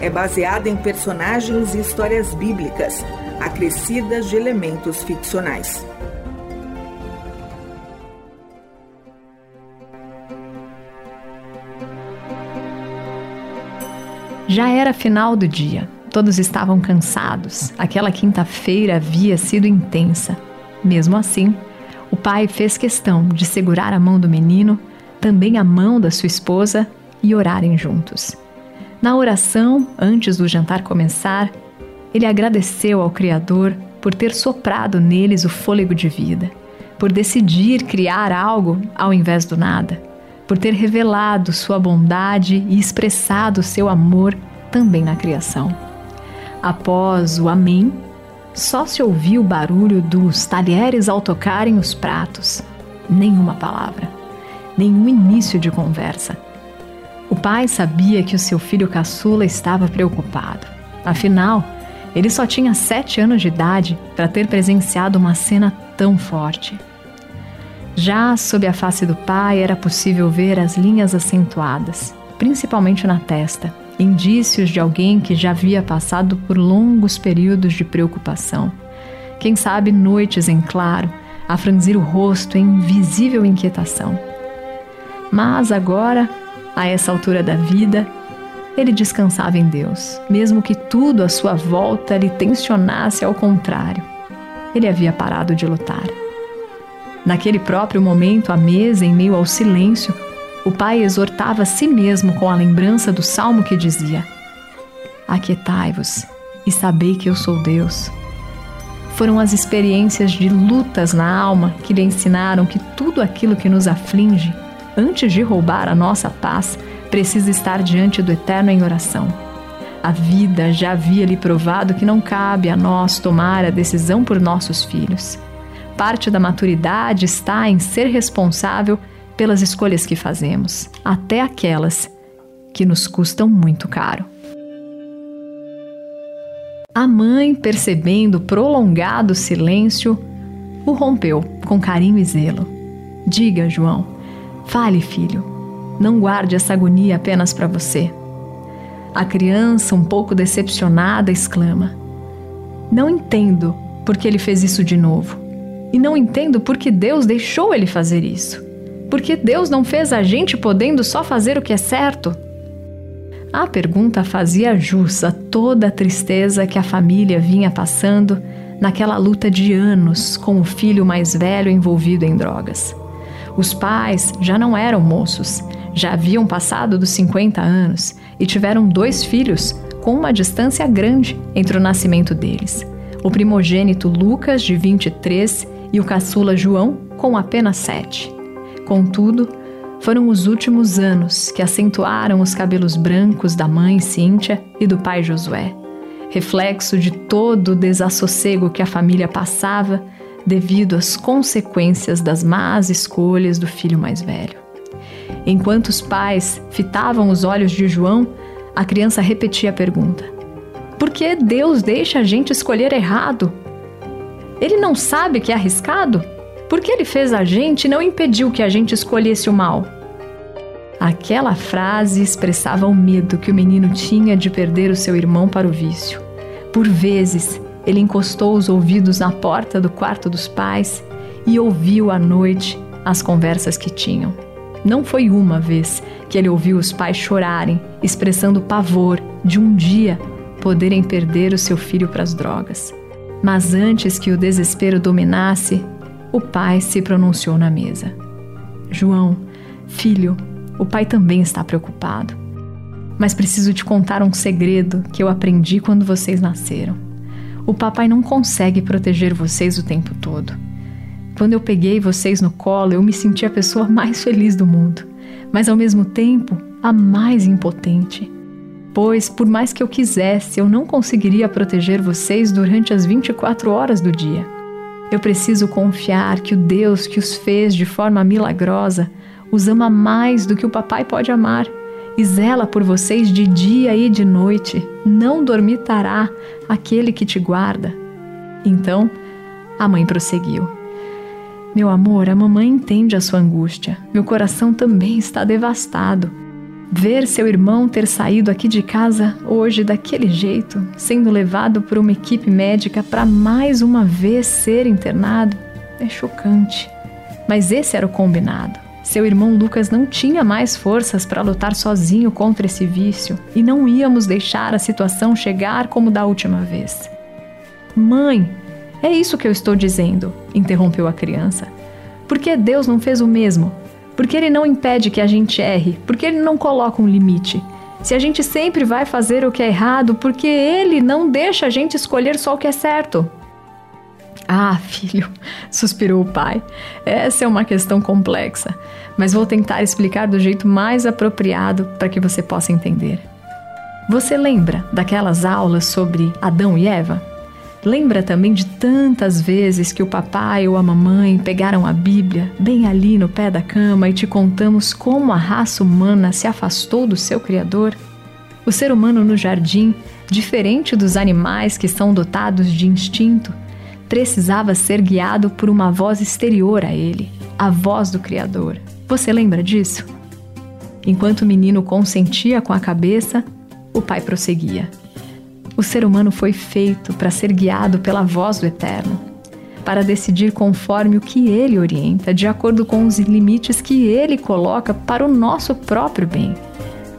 é baseada em personagens e histórias bíblicas, acrescidas de elementos ficcionais. Já era final do dia. Todos estavam cansados. Aquela quinta-feira havia sido intensa. Mesmo assim, o pai fez questão de segurar a mão do menino, também a mão da sua esposa e orarem juntos. Na oração, antes do jantar começar, ele agradeceu ao Criador por ter soprado neles o fôlego de vida, por decidir criar algo ao invés do nada por ter revelado sua bondade e expressado seu amor também na criação. Após o Amém, só se ouviu o barulho dos talheres ao tocarem os pratos. Nenhuma palavra, nenhum início de conversa. O pai sabia que o seu filho caçula estava preocupado. Afinal, ele só tinha sete anos de idade para ter presenciado uma cena tão forte. Já sob a face do pai era possível ver as linhas acentuadas, principalmente na testa, indícios de alguém que já havia passado por longos períodos de preocupação. Quem sabe noites em claro, a franzir o rosto em visível inquietação. Mas agora, a essa altura da vida, ele descansava em Deus, mesmo que tudo à sua volta lhe tensionasse ao contrário. Ele havia parado de lutar. Naquele próprio momento, à mesa, em meio ao silêncio, o pai exortava a si mesmo com a lembrança do salmo que dizia: Aquietai-vos e sabei que eu sou Deus. Foram as experiências de lutas na alma que lhe ensinaram que tudo aquilo que nos aflige, antes de roubar a nossa paz, precisa estar diante do Eterno em oração. A vida já havia lhe provado que não cabe a nós tomar a decisão por nossos filhos parte da maturidade está em ser responsável pelas escolhas que fazemos, até aquelas que nos custam muito caro. A mãe, percebendo o prolongado silêncio, o rompeu com carinho e zelo. Diga, João, fale, filho, não guarde essa agonia apenas para você. A criança, um pouco decepcionada, exclama: Não entendo por que ele fez isso de novo. E não entendo por que Deus deixou ele fazer isso. Porque Deus não fez a gente podendo só fazer o que é certo? A pergunta fazia jus a toda a tristeza que a família vinha passando naquela luta de anos com o filho mais velho envolvido em drogas. Os pais já não eram moços, já haviam passado dos 50 anos e tiveram dois filhos com uma distância grande entre o nascimento deles. O primogênito Lucas, de 23, e o caçula João com apenas sete. Contudo, foram os últimos anos que acentuaram os cabelos brancos da mãe Cíntia e do pai Josué, reflexo de todo o desassossego que a família passava devido às consequências das más escolhas do filho mais velho. Enquanto os pais fitavam os olhos de João, a criança repetia a pergunta: Por que Deus deixa a gente escolher errado? Ele não sabe que é arriscado? Por que ele fez a gente e não impediu que a gente escolhesse o mal? Aquela frase expressava o medo que o menino tinha de perder o seu irmão para o vício. Por vezes, ele encostou os ouvidos na porta do quarto dos pais e ouviu à noite as conversas que tinham. Não foi uma vez que ele ouviu os pais chorarem, expressando pavor de um dia poderem perder o seu filho para as drogas. Mas antes que o desespero dominasse, o pai se pronunciou na mesa. João, filho, o pai também está preocupado. Mas preciso te contar um segredo que eu aprendi quando vocês nasceram. O papai não consegue proteger vocês o tempo todo. Quando eu peguei vocês no colo, eu me senti a pessoa mais feliz do mundo, mas ao mesmo tempo a mais impotente. Pois, por mais que eu quisesse, eu não conseguiria proteger vocês durante as 24 horas do dia. Eu preciso confiar que o Deus que os fez de forma milagrosa os ama mais do que o papai pode amar e zela por vocês de dia e de noite. Não dormitará aquele que te guarda. Então, a mãe prosseguiu. Meu amor, a mamãe entende a sua angústia. Meu coração também está devastado. Ver seu irmão ter saído aqui de casa hoje daquele jeito, sendo levado por uma equipe médica para mais uma vez ser internado, é chocante. Mas esse era o combinado. Seu irmão Lucas não tinha mais forças para lutar sozinho contra esse vício e não íamos deixar a situação chegar como da última vez. Mãe, é isso que eu estou dizendo, interrompeu a criança. Por que Deus não fez o mesmo? Porque Ele não impede que a gente erre? Porque Ele não coloca um limite? Se a gente sempre vai fazer o que é errado, porque Ele não deixa a gente escolher só o que é certo? Ah, filho, suspirou o pai. Essa é uma questão complexa, mas vou tentar explicar do jeito mais apropriado para que você possa entender. Você lembra daquelas aulas sobre Adão e Eva? Lembra também de tantas vezes que o papai ou a mamãe pegaram a Bíblia bem ali no pé da cama e te contamos como a raça humana se afastou do seu Criador? O ser humano no jardim, diferente dos animais que são dotados de instinto, precisava ser guiado por uma voz exterior a ele, a voz do Criador. Você lembra disso? Enquanto o menino consentia com a cabeça, o pai prosseguia. O ser humano foi feito para ser guiado pela voz do Eterno, para decidir conforme o que ele orienta, de acordo com os limites que ele coloca para o nosso próprio bem.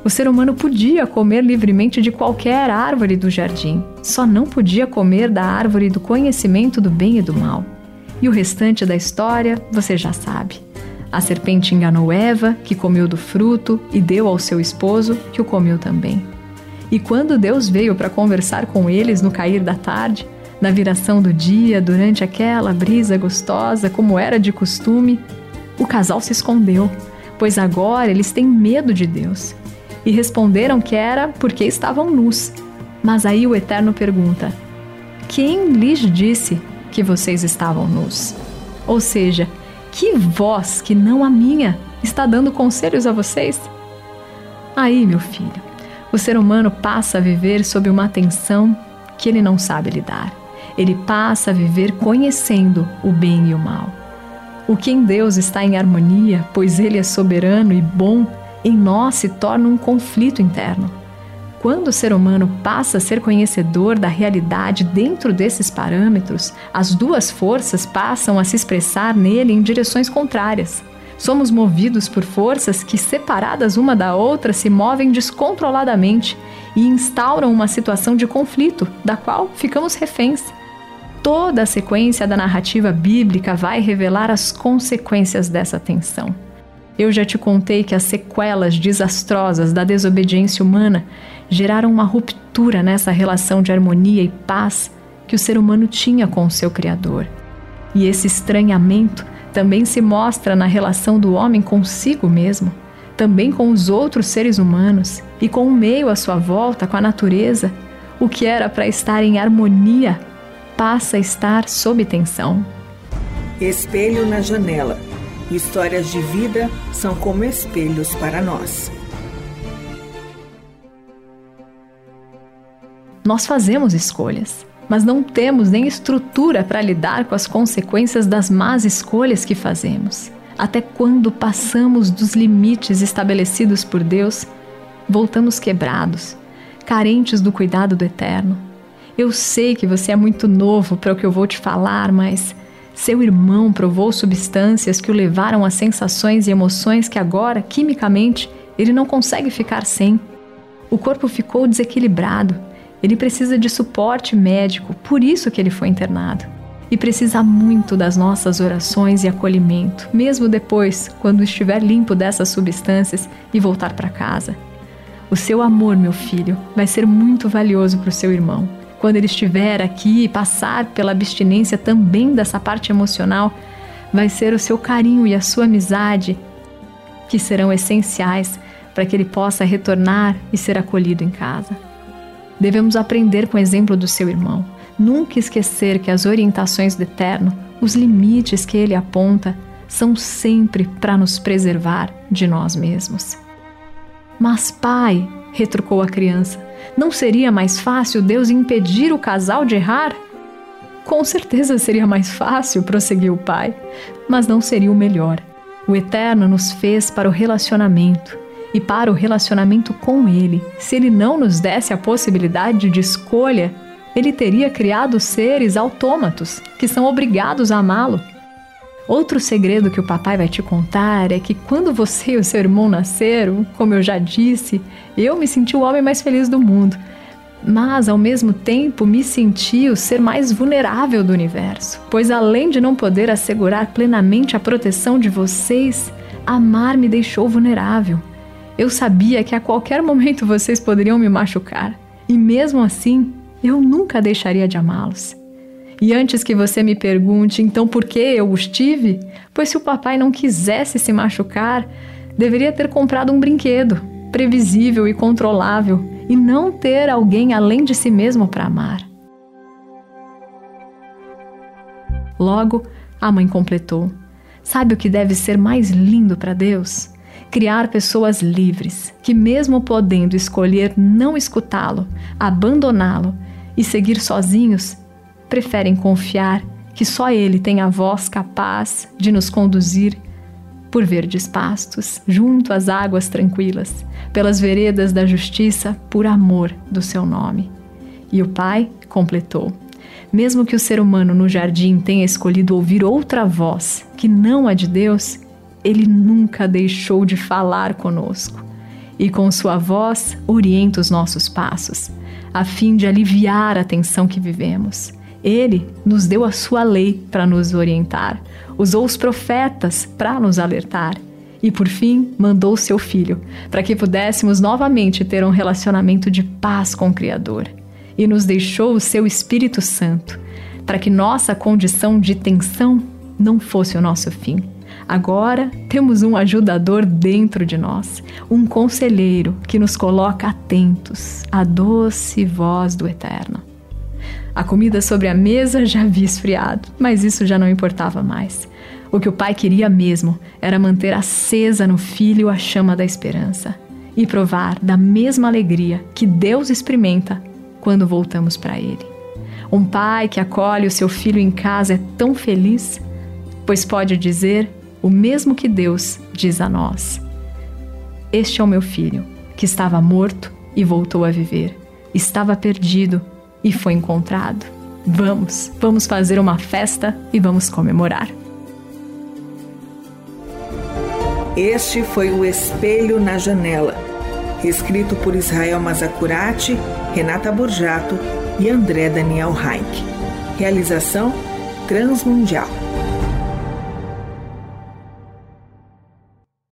O ser humano podia comer livremente de qualquer árvore do jardim, só não podia comer da árvore do conhecimento do bem e do mal. E o restante da história você já sabe. A serpente enganou Eva, que comeu do fruto, e deu ao seu esposo, que o comeu também. E quando Deus veio para conversar com eles no cair da tarde, na viração do dia, durante aquela brisa gostosa, como era de costume, o casal se escondeu, pois agora eles têm medo de Deus. E responderam que era porque estavam nus. Mas aí o Eterno pergunta: Quem lhes disse que vocês estavam nus? Ou seja, que voz que não a minha está dando conselhos a vocês? Aí, meu filho, o ser humano passa a viver sob uma tensão que ele não sabe lidar. Ele passa a viver conhecendo o bem e o mal. O que em Deus está em harmonia, pois Ele é soberano e bom, em nós se torna um conflito interno. Quando o ser humano passa a ser conhecedor da realidade dentro desses parâmetros, as duas forças passam a se expressar nele em direções contrárias. Somos movidos por forças que, separadas uma da outra, se movem descontroladamente e instauram uma situação de conflito, da qual ficamos reféns. Toda a sequência da narrativa bíblica vai revelar as consequências dessa tensão. Eu já te contei que as sequelas desastrosas da desobediência humana geraram uma ruptura nessa relação de harmonia e paz que o ser humano tinha com o seu Criador. E esse estranhamento também se mostra na relação do homem consigo mesmo, também com os outros seres humanos e com o meio à sua volta, com a natureza. O que era para estar em harmonia passa a estar sob tensão. Espelho na janela. Histórias de vida são como espelhos para nós. Nós fazemos escolhas mas não temos nem estrutura para lidar com as consequências das más escolhas que fazemos. Até quando passamos dos limites estabelecidos por Deus, voltamos quebrados, carentes do cuidado do Eterno. Eu sei que você é muito novo para o que eu vou te falar, mas seu irmão provou substâncias que o levaram a sensações e emoções que agora, quimicamente, ele não consegue ficar sem. O corpo ficou desequilibrado ele precisa de suporte médico, por isso que ele foi internado. E precisa muito das nossas orações e acolhimento, mesmo depois, quando estiver limpo dessas substâncias e voltar para casa. O seu amor, meu filho, vai ser muito valioso para o seu irmão. Quando ele estiver aqui e passar pela abstinência também dessa parte emocional, vai ser o seu carinho e a sua amizade que serão essenciais para que ele possa retornar e ser acolhido em casa. Devemos aprender com o exemplo do seu irmão. Nunca esquecer que as orientações do Eterno, os limites que ele aponta, são sempre para nos preservar de nós mesmos. Mas, pai, retrucou a criança, não seria mais fácil Deus impedir o casal de errar? Com certeza seria mais fácil, prosseguiu o pai, mas não seria o melhor. O Eterno nos fez para o relacionamento e para o relacionamento com Ele. Se Ele não nos desse a possibilidade de escolha, Ele teria criado seres autômatos que são obrigados a amá-lo. Outro segredo que o papai vai te contar é que quando você e o seu irmão nasceram, como eu já disse, eu me senti o homem mais feliz do mundo mas ao mesmo tempo me senti o ser mais vulnerável do universo, pois além de não poder assegurar plenamente a proteção de vocês, amar me deixou vulnerável. Eu sabia que a qualquer momento vocês poderiam me machucar, e mesmo assim, eu nunca deixaria de amá-los. E antes que você me pergunte, então por que eu os tive? Pois se o papai não quisesse se machucar, deveria ter comprado um brinquedo, previsível e controlável, e não ter alguém além de si mesmo para amar. Logo, a mãe completou: Sabe o que deve ser mais lindo para Deus? Criar pessoas livres, que, mesmo podendo escolher não escutá-lo, abandoná-lo e seguir sozinhos, preferem confiar que só Ele tem a voz capaz de nos conduzir por verdes pastos, junto às águas tranquilas, pelas veredas da justiça, por amor do seu nome. E o Pai completou: Mesmo que o ser humano no jardim tenha escolhido ouvir outra voz, que não a de Deus, ele nunca deixou de falar conosco. E com sua voz orienta os nossos passos, a fim de aliviar a tensão que vivemos. Ele nos deu a sua lei para nos orientar, usou os profetas para nos alertar e, por fim, mandou seu filho para que pudéssemos novamente ter um relacionamento de paz com o Criador. E nos deixou o seu Espírito Santo para que nossa condição de tensão não fosse o nosso fim. Agora temos um ajudador dentro de nós, um conselheiro que nos coloca atentos à doce voz do Eterno. A comida sobre a mesa já havia esfriado, mas isso já não importava mais. O que o pai queria mesmo era manter acesa no filho a chama da esperança e provar da mesma alegria que Deus experimenta quando voltamos para Ele. Um pai que acolhe o seu filho em casa é tão feliz, pois pode dizer o mesmo que Deus diz a nós: Este é o meu filho, que estava morto e voltou a viver, estava perdido e foi encontrado. Vamos, vamos fazer uma festa e vamos comemorar. Este foi o Espelho na Janela, escrito por Israel Mazacurati, Renata Borjato e André Daniel Heinck. Realização Transmundial.